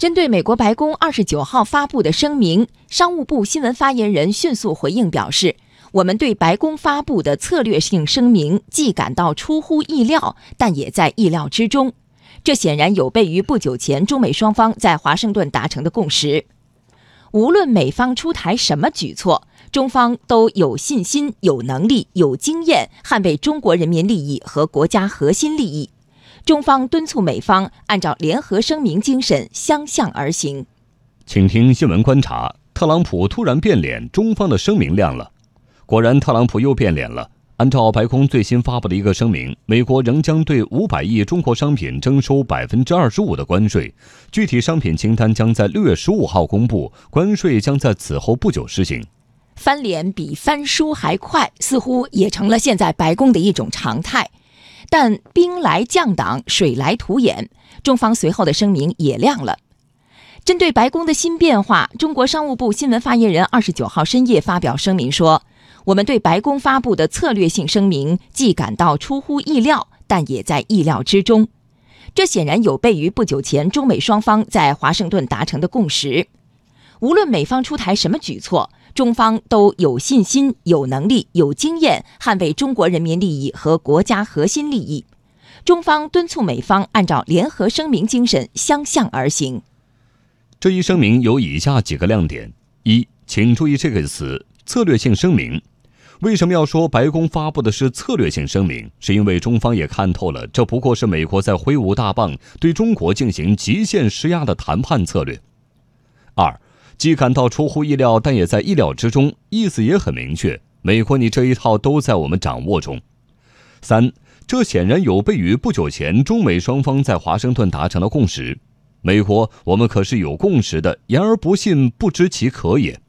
针对美国白宫二十九号发布的声明，商务部新闻发言人迅速回应表示：“我们对白宫发布的策略性声明既感到出乎意料，但也在意料之中。这显然有悖于不久前中美双方在华盛顿达成的共识。无论美方出台什么举措，中方都有信心、有能力、有经验捍卫中国人民利益和国家核心利益。”中方敦促美方按照联合声明精神相向而行。请听新闻观察：特朗普突然变脸，中方的声明亮了。果然，特朗普又变脸了。按照白宫最新发布的一个声明，美国仍将对五百亿中国商品征收百分之二十五的关税，具体商品清单将在六月十五号公布，关税将在此后不久施行。翻脸比翻书还快，似乎也成了现在白宫的一种常态。但兵来将挡，水来土掩，中方随后的声明也亮了。针对白宫的新变化，中国商务部新闻发言人二十九号深夜发表声明说：“我们对白宫发布的策略性声明既感到出乎意料，但也在意料之中。这显然有悖于不久前中美双方在华盛顿达成的共识。无论美方出台什么举措。”中方都有信心、有能力、有经验捍卫中国人民利益和国家核心利益。中方敦促美方按照联合声明精神相向而行。这一声明有以下几个亮点：一，请注意这个词“策略性声明”。为什么要说白宫发布的是策略性声明？是因为中方也看透了，这不过是美国在挥舞大棒对中国进行极限施压的谈判策略。二。既感到出乎意料，但也在意料之中，意思也很明确。美国，你这一套都在我们掌握中。三，这显然有悖于不久前中美双方在华盛顿达成的共识。美国，我们可是有共识的，言而不信，不知其可也。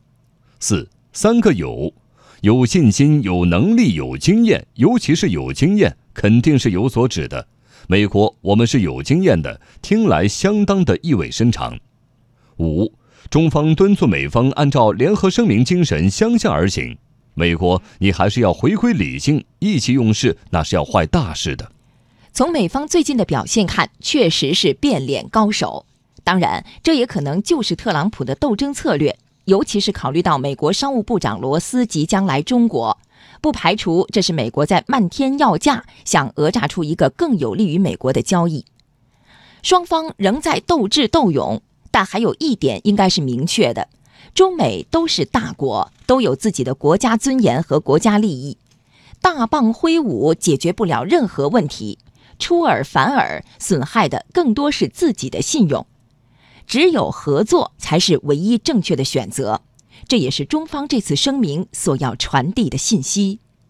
四，三个有，有信心、有能力、有经验，尤其是有经验，肯定是有所指的。美国，我们是有经验的，听来相当的意味深长。五。中方敦促美方按照联合声明精神相向而行。美国，你还是要回归理性，意气用事，那是要坏大事的。从美方最近的表现看，确实是变脸高手。当然，这也可能就是特朗普的斗争策略。尤其是考虑到美国商务部长罗斯即将来中国，不排除这是美国在漫天要价，想讹诈出一个更有利于美国的交易。双方仍在斗智斗勇。但还有一点应该是明确的：中美都是大国，都有自己的国家尊严和国家利益。大棒挥舞解决不了任何问题，出尔反尔，损害的更多是自己的信用。只有合作才是唯一正确的选择，这也是中方这次声明所要传递的信息。